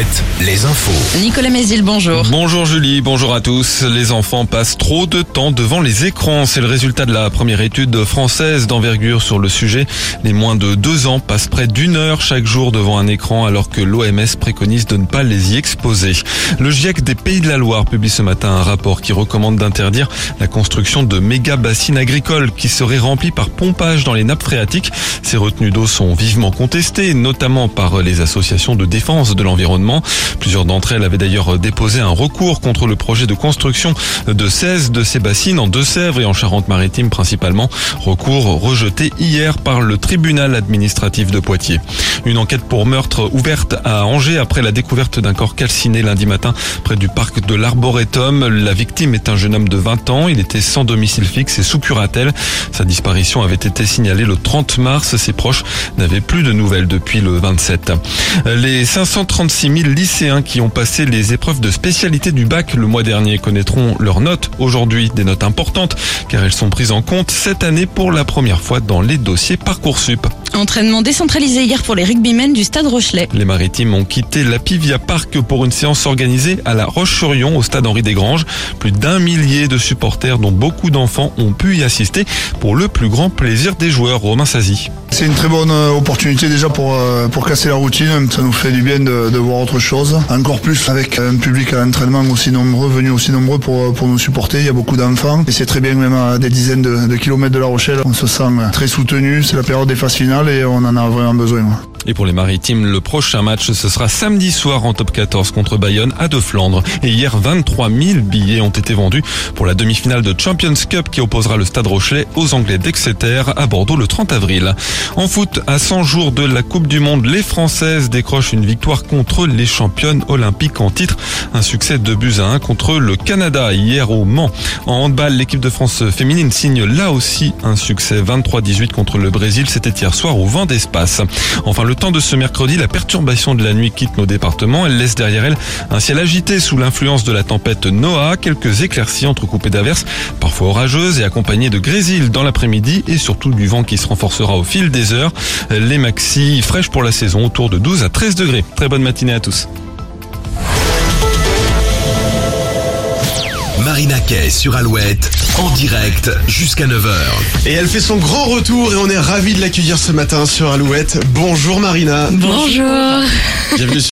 Alouette, les infos. Nicolas Mézil, bonjour. Bonjour Julie, bonjour à tous. Les enfants passent trop de temps devant les écrans. C'est le résultat de la première étude française d'envergure sur le sujet. Les moins de deux ans passent près d'une heure chaque jour devant un écran alors que l'OMS préconise de ne pas les y exposer. Le GIEC des Pays de la Loire publie ce matin un rapport qui recommande d'interdire la construction de méga bassines agricoles qui seraient remplies par pompage dans les nappes phréatiques. Ces retenues d'eau sont vivement contestées, notamment par les associations de défense de l'environnement. Plusieurs d'entre elles avaient d'ailleurs déposé un recours contre le projet de construction de 16 de ces bassines en Deux-Sèvres et en Charente-Maritime principalement. Recours rejeté hier par le tribunal administratif de Poitiers. Une enquête pour meurtre ouverte à Angers après la découverte d'un corps calciné lundi matin près du parc de l'Arboretum. La victime est un jeune homme de 20 ans. Il était sans domicile fixe et sous curatelle. Sa disparition avait été signalée le 30 mars. Ses proches n'avaient plus de nouvelles depuis le 27. Les 536 000 lycéens qui ont passé les épreuves de spécialité du bac le mois dernier connaîtront leurs notes aujourd'hui, des notes importantes car elles sont prises en compte cette année pour la première fois dans les dossiers Parcoursup. Entraînement décentralisé hier pour les rugbymen du stade Rochelet. Les maritimes ont quitté la Pivia Park pour une séance organisée à la Roche-sur-Yon au stade Henri Desgranges. Plus d'un millier de supporters dont beaucoup d'enfants ont pu y assister pour le plus grand plaisir des joueurs. Romain Sazi. C'est une très bonne euh, opportunité déjà pour, euh, pour casser la routine. Ça nous fait du bien de, de voir autre chose. Encore plus avec un public à l'entraînement aussi nombreux, venus aussi nombreux pour, euh, pour nous supporter. Il y a beaucoup d'enfants. Et c'est très bien même à des dizaines de, de kilomètres de La Rochelle. On se sent très soutenu. C'est la période des phases finales et on en a vraiment besoin. Pour les maritimes, le prochain match, ce sera samedi soir en top 14 contre Bayonne à De Flandre. Et hier, 23 000 billets ont été vendus pour la demi-finale de Champions Cup qui opposera le Stade Rochelet aux Anglais d'Exeter à Bordeaux le 30 avril. En foot, à 100 jours de la Coupe du Monde, les Françaises décrochent une victoire contre les championnes olympiques en titre. Un succès de buts à 1 contre le Canada hier au Mans. En handball, l'équipe de France féminine signe là aussi un succès 23-18 contre le Brésil. C'était hier soir au vent d'espace. Enfin, le temps de ce mercredi, la perturbation de la nuit quitte nos départements. Elle laisse derrière elle un ciel agité sous l'influence de la tempête Noah. Quelques éclaircies entrecoupées d'averses, parfois orageuses et accompagnées de grésil dans l'après-midi et surtout du vent qui se renforcera au fil des heures. Les maxi fraîches pour la saison autour de 12 à 13 degrés. Très bonne matinée à tous. Marina Kay sur Alouette, en direct jusqu'à 9h. Et elle fait son grand retour et on est ravis de l'accueillir ce matin sur Alouette. Bonjour Marina. Bonjour. Bienvenue